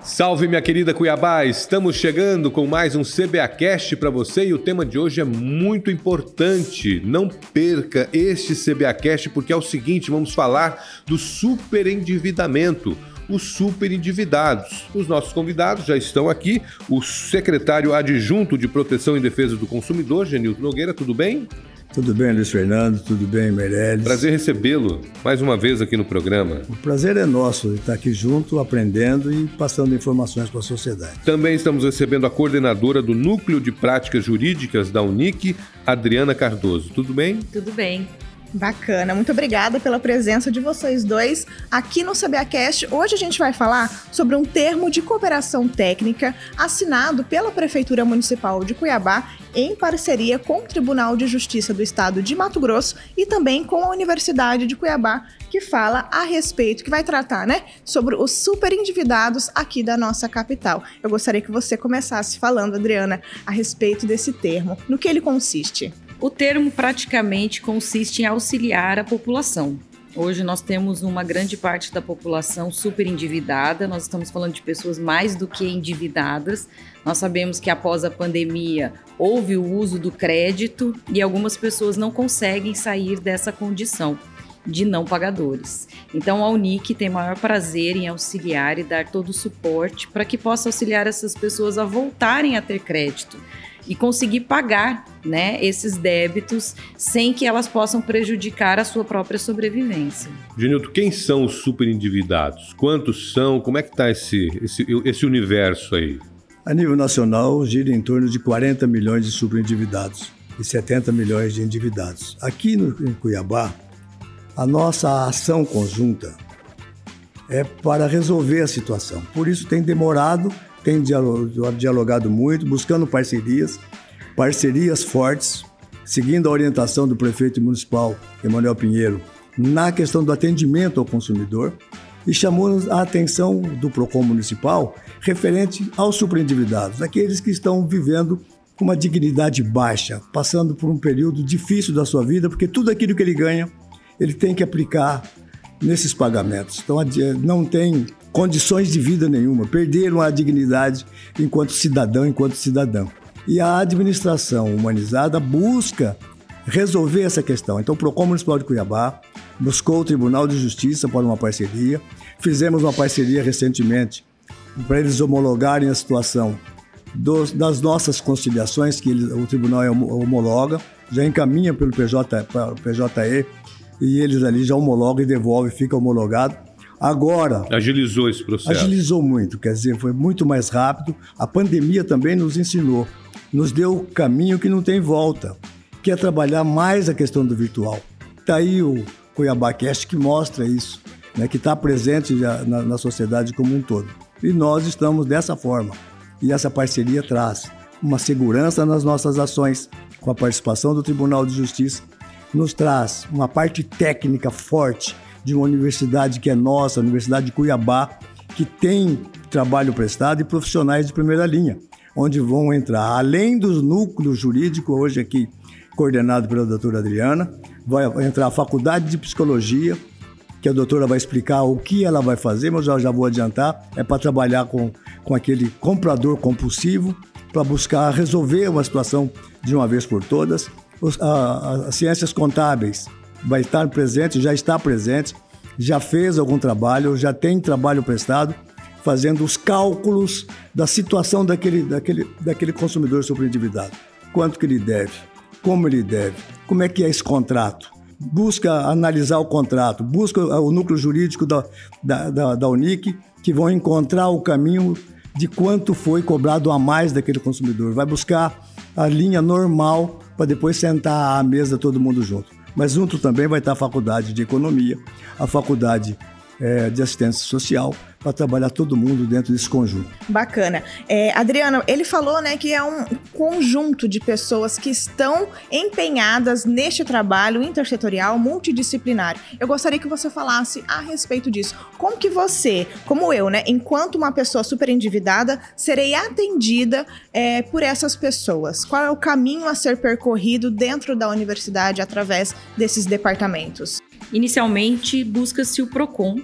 Salve, minha querida Cuiabá! Estamos chegando com mais um CBAcast para você e o tema de hoje é muito importante. Não perca este CBAcast porque é o seguinte: vamos falar do superendividamento os superendividados. Os nossos convidados já estão aqui. O secretário adjunto de Proteção e Defesa do Consumidor, Genilton Nogueira, tudo bem? Tudo bem, Luiz Fernando, tudo bem, Meirelles. Prazer recebê-lo mais uma vez aqui no programa. O prazer é nosso de estar aqui junto, aprendendo e passando informações para a sociedade. Também estamos recebendo a coordenadora do Núcleo de Práticas Jurídicas da Unic, Adriana Cardoso. Tudo bem? Tudo bem. Bacana, muito obrigada pela presença de vocês dois aqui no CBAcast. Hoje a gente vai falar sobre um termo de cooperação técnica assinado pela Prefeitura Municipal de Cuiabá em parceria com o Tribunal de Justiça do Estado de Mato Grosso e também com a Universidade de Cuiabá, que fala a respeito, que vai tratar, né, sobre os superendividados aqui da nossa capital. Eu gostaria que você começasse falando, Adriana, a respeito desse termo. No que ele consiste? O termo praticamente consiste em auxiliar a população. Hoje nós temos uma grande parte da população super endividada, nós estamos falando de pessoas mais do que endividadas. Nós sabemos que após a pandemia houve o uso do crédito e algumas pessoas não conseguem sair dessa condição de não pagadores. Então a Unic tem maior prazer em auxiliar e dar todo o suporte para que possa auxiliar essas pessoas a voltarem a ter crédito e conseguir pagar né, esses débitos sem que elas possam prejudicar a sua própria sobrevivência. Genilton, quem são os superendividados? Quantos são? Como é que está esse, esse, esse universo aí? A nível nacional, gira em torno de 40 milhões de superendividados e 70 milhões de endividados. Aqui no, em Cuiabá, a nossa ação conjunta é para resolver a situação. Por isso tem demorado tem dialogado muito, buscando parcerias, parcerias fortes, seguindo a orientação do prefeito municipal, Emanuel Pinheiro, na questão do atendimento ao consumidor e chamou a atenção do PROCON municipal referente aos superendividados, aqueles que estão vivendo com uma dignidade baixa, passando por um período difícil da sua vida, porque tudo aquilo que ele ganha, ele tem que aplicar nesses pagamentos. Então, não tem condições de vida nenhuma, perderam a dignidade enquanto cidadão, enquanto cidadão. E a administração humanizada busca resolver essa questão. Então, o PROCON Municipal de Cuiabá buscou o Tribunal de Justiça para uma parceria. Fizemos uma parceria recentemente para eles homologarem a situação dos, das nossas conciliações, que eles, o tribunal homologa, já encaminha pelo PJ, PJE e eles ali já homologam e devolvem, fica homologado. Agora. Agilizou esse processo. Agilizou muito, quer dizer, foi muito mais rápido. A pandemia também nos ensinou, nos deu o caminho que não tem volta, que é trabalhar mais a questão do virtual. Está aí o Cuiabá Cast que mostra isso, né, que está presente na, na sociedade como um todo. E nós estamos dessa forma. E essa parceria traz uma segurança nas nossas ações, com a participação do Tribunal de Justiça, nos traz uma parte técnica forte de uma universidade que é nossa, a Universidade de Cuiabá, que tem trabalho prestado e profissionais de primeira linha, onde vão entrar, além dos núcleos jurídicos, hoje aqui coordenado pela doutora Adriana, vai entrar a faculdade de psicologia, que a doutora vai explicar o que ela vai fazer, mas eu já vou adiantar, é para trabalhar com, com aquele comprador compulsivo, para buscar resolver uma situação de uma vez por todas. As ciências contábeis, vai estar presente, já está presente, já fez algum trabalho, já tem trabalho prestado, fazendo os cálculos da situação daquele, daquele, daquele consumidor sobreendividado. Quanto que ele deve, como ele deve, como é que é esse contrato. Busca analisar o contrato, busca o núcleo jurídico da, da, da, da Unic, que vão encontrar o caminho de quanto foi cobrado a mais daquele consumidor. Vai buscar a linha normal para depois sentar à mesa todo mundo junto. Mas junto também vai estar a faculdade de economia, a faculdade é, de assistência social, para trabalhar todo mundo dentro desse conjunto. Bacana. É, Adriano, ele falou né, que é um conjunto de pessoas que estão empenhadas neste trabalho intersetorial multidisciplinar. Eu gostaria que você falasse a respeito disso. Como que você, como eu, né, enquanto uma pessoa super endividada, serei atendida é, por essas pessoas? Qual é o caminho a ser percorrido dentro da universidade através desses departamentos? Inicialmente, busca-se o PROCON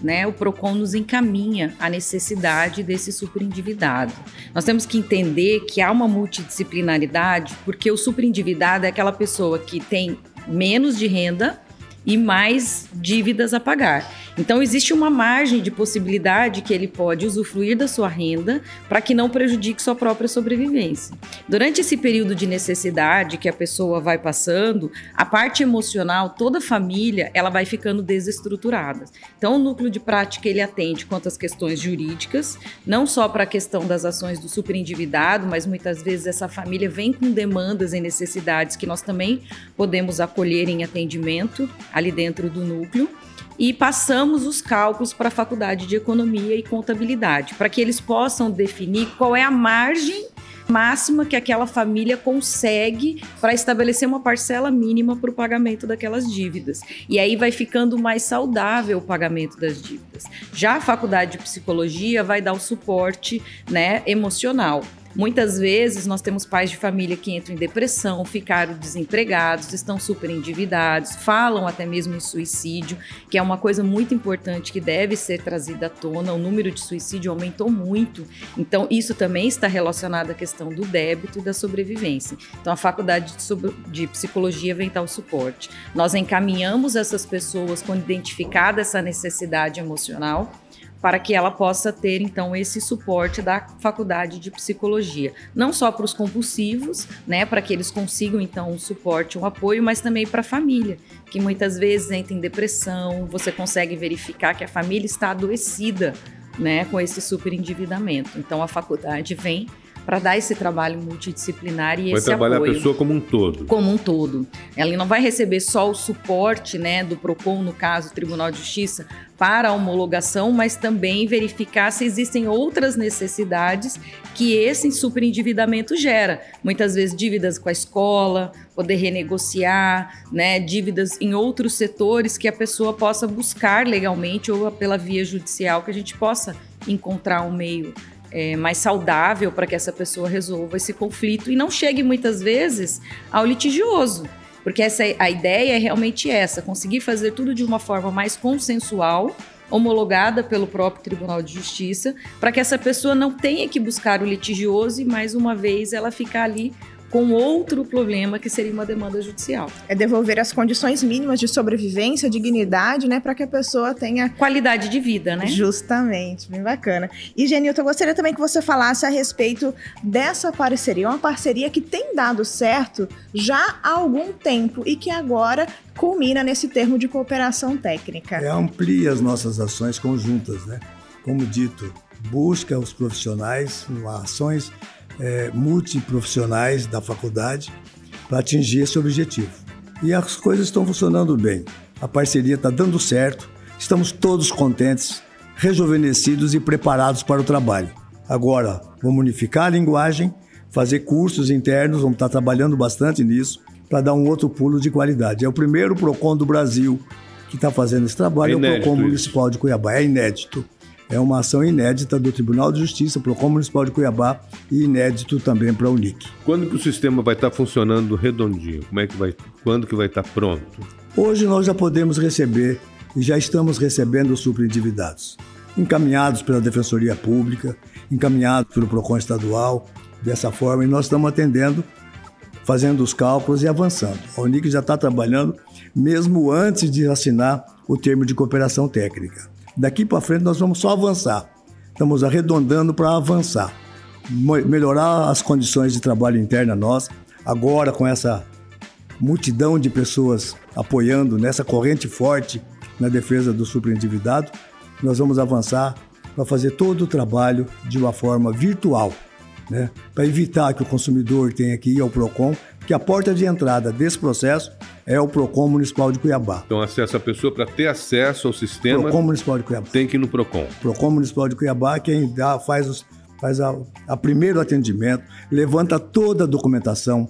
né, o PROCON nos encaminha a necessidade desse superendividado. Nós temos que entender que há uma multidisciplinaridade, porque o superendividado é aquela pessoa que tem menos de renda e mais dívidas a pagar. Então, existe uma margem de possibilidade que ele pode usufruir da sua renda para que não prejudique sua própria sobrevivência. Durante esse período de necessidade que a pessoa vai passando, a parte emocional, toda a família, ela vai ficando desestruturada. Então, o núcleo de prática ele atende quanto às questões jurídicas, não só para a questão das ações do superendividado, mas muitas vezes essa família vem com demandas e necessidades que nós também podemos acolher em atendimento ali dentro do núcleo e passamos os cálculos para a faculdade de economia e contabilidade, para que eles possam definir qual é a margem máxima que aquela família consegue para estabelecer uma parcela mínima para o pagamento daquelas dívidas. E aí vai ficando mais saudável o pagamento das dívidas. Já a faculdade de psicologia vai dar o suporte né, emocional. Muitas vezes nós temos pais de família que entram em depressão, ficaram desempregados, estão super endividados, falam até mesmo em suicídio, que é uma coisa muito importante que deve ser trazida à tona. O número de suicídio aumentou muito, então isso também está relacionado à questão do débito e da sobrevivência. Então a faculdade de psicologia vem dar o suporte. Nós encaminhamos essas pessoas quando identificada essa necessidade emocional para que ela possa ter então esse suporte da faculdade de psicologia, não só para os compulsivos, né, para que eles consigam então um suporte, um apoio, mas também para a família, que muitas vezes entra em depressão, você consegue verificar que a família está adoecida, né, com esse superendividamento. Então a faculdade vem para dar esse trabalho multidisciplinar e vai esse trabalhar apoio. a pessoa como um todo. Como um todo. Ela não vai receber só o suporte né, do PROCON, no caso, Tribunal de Justiça, para a homologação, mas também verificar se existem outras necessidades que esse superendividamento gera. Muitas vezes dívidas com a escola, poder renegociar, né, dívidas em outros setores que a pessoa possa buscar legalmente ou pela via judicial, que a gente possa encontrar um meio é, mais saudável para que essa pessoa resolva esse conflito e não chegue muitas vezes ao litigioso. Porque essa, a ideia é realmente essa: conseguir fazer tudo de uma forma mais consensual, homologada pelo próprio Tribunal de Justiça, para que essa pessoa não tenha que buscar o litigioso e mais uma vez ela ficar ali com outro problema que seria uma demanda judicial. É devolver as condições mínimas de sobrevivência, dignidade, né, para que a pessoa tenha qualidade de vida, né? Justamente, bem bacana. E Genilton, eu gostaria também que você falasse a respeito dessa parceria, uma parceria que tem dado certo já há algum tempo e que agora culmina nesse termo de cooperação técnica. É, amplia as nossas ações conjuntas, né? Como dito, busca os profissionais, ações é, multiprofissionais da faculdade para atingir esse objetivo. E as coisas estão funcionando bem. A parceria está dando certo, estamos todos contentes, rejuvenescidos e preparados para o trabalho. Agora, vamos unificar a linguagem, fazer cursos internos, vamos estar trabalhando bastante nisso para dar um outro pulo de qualidade. É o primeiro PROCON do Brasil que está fazendo esse trabalho, é, é o PROCON Municipal de Cuiabá. É inédito. É uma ação inédita do Tribunal de Justiça, PROCON Municipal de Cuiabá e inédito também para a Unic. Quando que o sistema vai estar funcionando redondinho? Como é que vai, quando que vai estar pronto? Hoje nós já podemos receber e já estamos recebendo os superendividados, encaminhados pela Defensoria Pública, encaminhados pelo PROCON estadual, dessa forma, e nós estamos atendendo, fazendo os cálculos e avançando. A Unic já está trabalhando mesmo antes de assinar o termo de cooperação técnica. Daqui para frente nós vamos só avançar. Estamos arredondando para avançar. Melhorar as condições de trabalho interna nossa. Agora com essa multidão de pessoas apoiando nessa corrente forte na defesa do superendividado, nós vamos avançar para fazer todo o trabalho de uma forma virtual, né? para evitar que o consumidor tenha que ir ao PROCON, que a porta de entrada desse processo é o PROCON Municipal de Cuiabá. Então, acesso a pessoa para ter acesso ao sistema. PROCON Municipal de Cuiabá. Tem que ir no PROCON. PROCON Municipal de Cuiabá, quem dá, faz, os, faz a, a primeiro atendimento, levanta toda a documentação,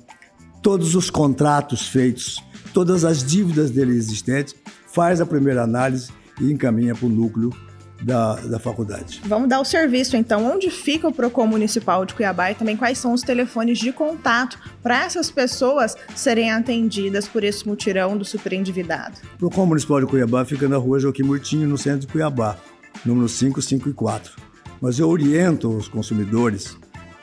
todos os contratos feitos, todas as dívidas dele existentes, faz a primeira análise e encaminha para o núcleo da, da faculdade. Vamos dar o serviço então. Onde fica o PROCON Municipal de Cuiabá e também quais são os telefones de contato para essas pessoas serem atendidas por esse mutirão do superendividado? O PROCON Municipal de Cuiabá fica na rua Joaquim Murtinho, no centro de Cuiabá, número 5, 5 e 4. Mas eu oriento os consumidores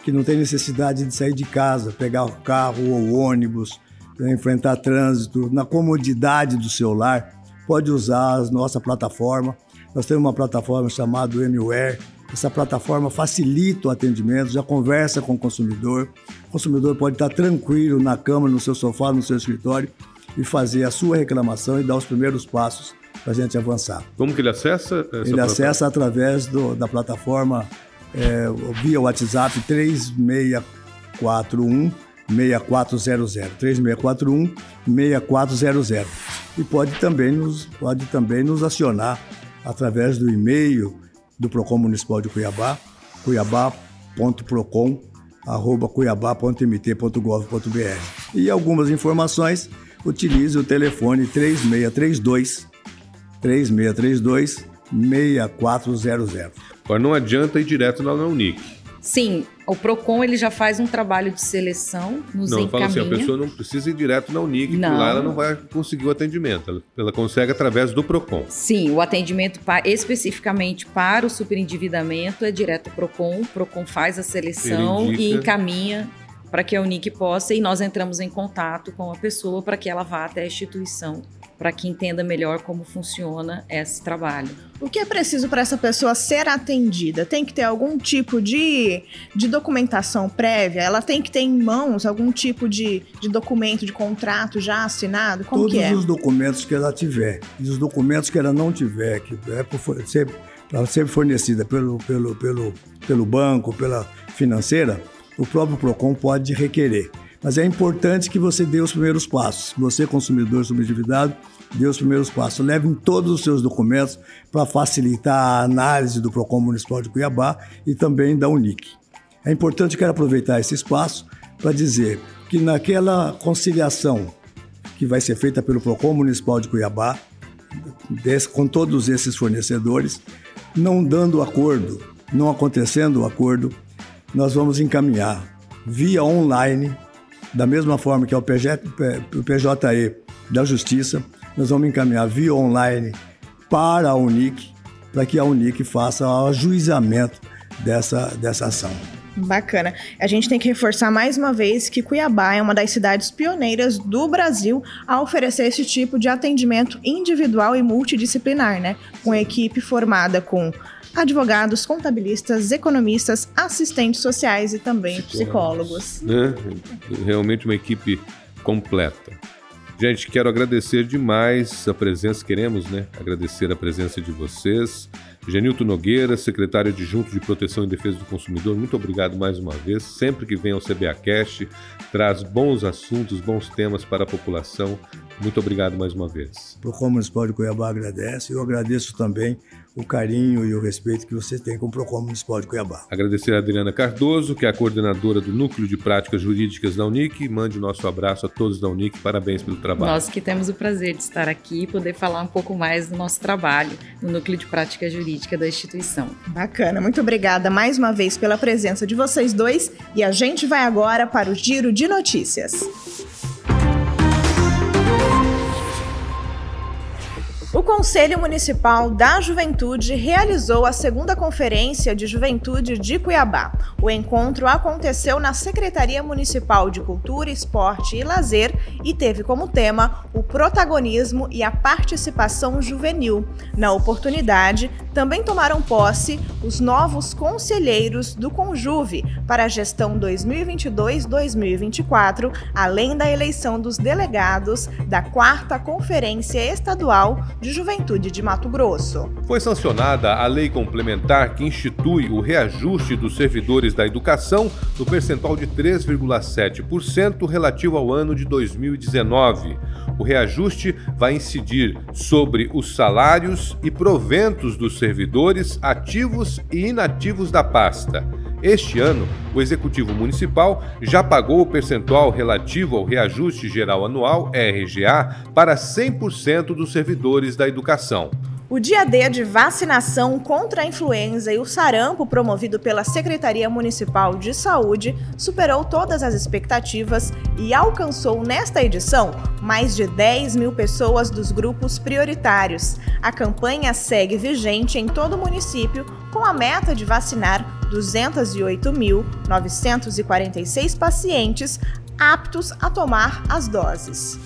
que não tem necessidade de sair de casa, pegar o carro ou ônibus, enfrentar trânsito, na comodidade do seu lar, pode usar a nossa plataforma nós temos uma plataforma chamada Anywhere. Essa plataforma facilita o atendimento, já conversa com o consumidor. O consumidor pode estar tranquilo na cama, no seu sofá, no seu escritório e fazer a sua reclamação e dar os primeiros passos para a gente avançar. Como que ele acessa? ele acessa através do, da plataforma é, via WhatsApp 3641 6400 3641 6400 e pode também nos pode também nos acionar através do e-mail do Procon Municipal de Cuiabá, cuiabá.procon@cuiabá.mt.gov.br. E algumas informações, utilize o telefone 3632 3632 6400. Agora não adianta ir direto na Unic. Sim, o Procon ele já faz um trabalho de seleção, nos não, encaminha. Não, assim, a pessoa não precisa ir direto na Unic, não. lá ela não vai conseguir o atendimento. Ela, ela consegue através do Procon. Sim, o atendimento especificamente para o superendividamento é direto ao Procon. O Procon faz a seleção e encaminha para que a Unic possa e nós entramos em contato com a pessoa para que ela vá até a instituição para que entenda melhor como funciona esse trabalho. O que é preciso para essa pessoa ser atendida? Tem que ter algum tipo de, de documentação prévia? Ela tem que ter em mãos algum tipo de, de documento, de contrato já assinado? Como Todos que é? os documentos que ela tiver e os documentos que ela não tiver, que é por ser, ser fornecida pelo, pelo, pelo, pelo banco, pela financeira, o próprio PROCON pode requerer. Mas é importante que você dê os primeiros passos. Você, consumidor subendividado, dê os primeiros passos. Leve todos os seus documentos para facilitar a análise do PROCON Municipal de Cuiabá e também da Unic. É importante, quero aproveitar esse espaço para dizer que naquela conciliação que vai ser feita pelo PROCON Municipal de Cuiabá, com todos esses fornecedores, não dando acordo, não acontecendo o acordo, nós vamos encaminhar via online da mesma forma que é o, o PJE da Justiça, nós vamos encaminhar via online para a Unic, para que a Unic faça o ajuizamento dessa, dessa ação. Bacana. A gente tem que reforçar mais uma vez que Cuiabá é uma das cidades pioneiras do Brasil a oferecer esse tipo de atendimento individual e multidisciplinar, né? Com equipe formada com advogados, contabilistas, economistas, assistentes sociais e também psicólogos. Né? Realmente uma equipe completa. Gente, quero agradecer demais a presença, queremos né, agradecer a presença de vocês. Genilton Nogueira, secretário adjunto de Proteção e Defesa do Consumidor, muito obrigado mais uma vez. Sempre que vem ao CBA Cast, traz bons assuntos, bons temas para a população. Muito obrigado mais uma vez. O Procon Municipal de Cuiabá agradece. Eu agradeço também o carinho e o respeito que você tem com o Procon Municipal de Cuiabá. Agradecer a Adriana Cardoso, que é a coordenadora do Núcleo de Práticas Jurídicas da Unic. Mande o nosso abraço a todos da Unic. Parabéns pelo trabalho. Nós que temos o prazer de estar aqui e poder falar um pouco mais do nosso trabalho no Núcleo de Prática Jurídica da instituição. Bacana. Muito obrigada mais uma vez pela presença de vocês dois e a gente vai agora para o Giro de Notícias. O Conselho Municipal da Juventude realizou a segunda Conferência de Juventude de Cuiabá. O encontro aconteceu na Secretaria Municipal de Cultura, Esporte e Lazer e teve como tema o protagonismo e a participação juvenil. Na oportunidade, também tomaram posse os novos conselheiros do Conjuve para a gestão 2022-2024, além da eleição dos delegados da quarta Conferência Estadual de Juventude de Mato Grosso. Foi sancionada a lei complementar que institui o reajuste dos servidores da educação no percentual de 3,7% relativo ao ano de 2019. O reajuste vai incidir sobre os salários e proventos dos servidores ativos e inativos da pasta. Este ano, o Executivo Municipal já pagou o percentual relativo ao reajuste geral anual RGA para 100% dos servidores da educação. O dia D de vacinação contra a influenza e o sarampo promovido pela Secretaria Municipal de Saúde superou todas as expectativas e alcançou nesta edição mais de 10 mil pessoas dos grupos prioritários. A campanha segue vigente em todo o município com a meta de vacinar 208.946 pacientes aptos a tomar as doses.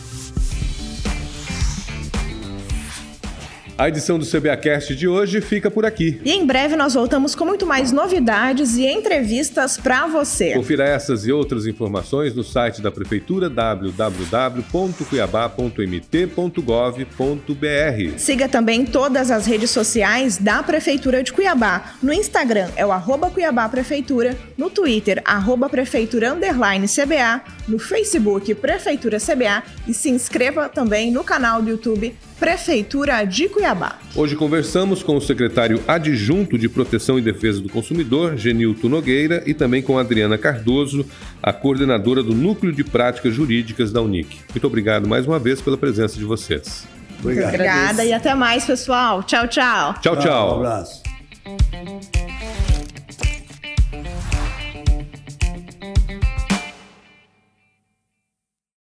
A edição do CBAcast de hoje fica por aqui. E em breve nós voltamos com muito mais novidades e entrevistas para você. Confira essas e outras informações no site da Prefeitura www.cuiabá.mt.gov.br. Siga também todas as redes sociais da Prefeitura de Cuiabá. No Instagram é o arroba Cuiabá Prefeitura, no Twitter, arroba Prefeitura Underline CBA, no Facebook Prefeitura CBA e se inscreva também no canal do YouTube Prefeitura de Cuiabá. Hoje conversamos com o secretário adjunto de Proteção e Defesa do Consumidor, Genilton Nogueira, e também com Adriana Cardoso, a coordenadora do Núcleo de Práticas Jurídicas da Unic. Muito obrigado mais uma vez pela presença de vocês. Obrigado. Obrigada e até mais, pessoal. Tchau, tchau. Tchau, tchau. Um abraço.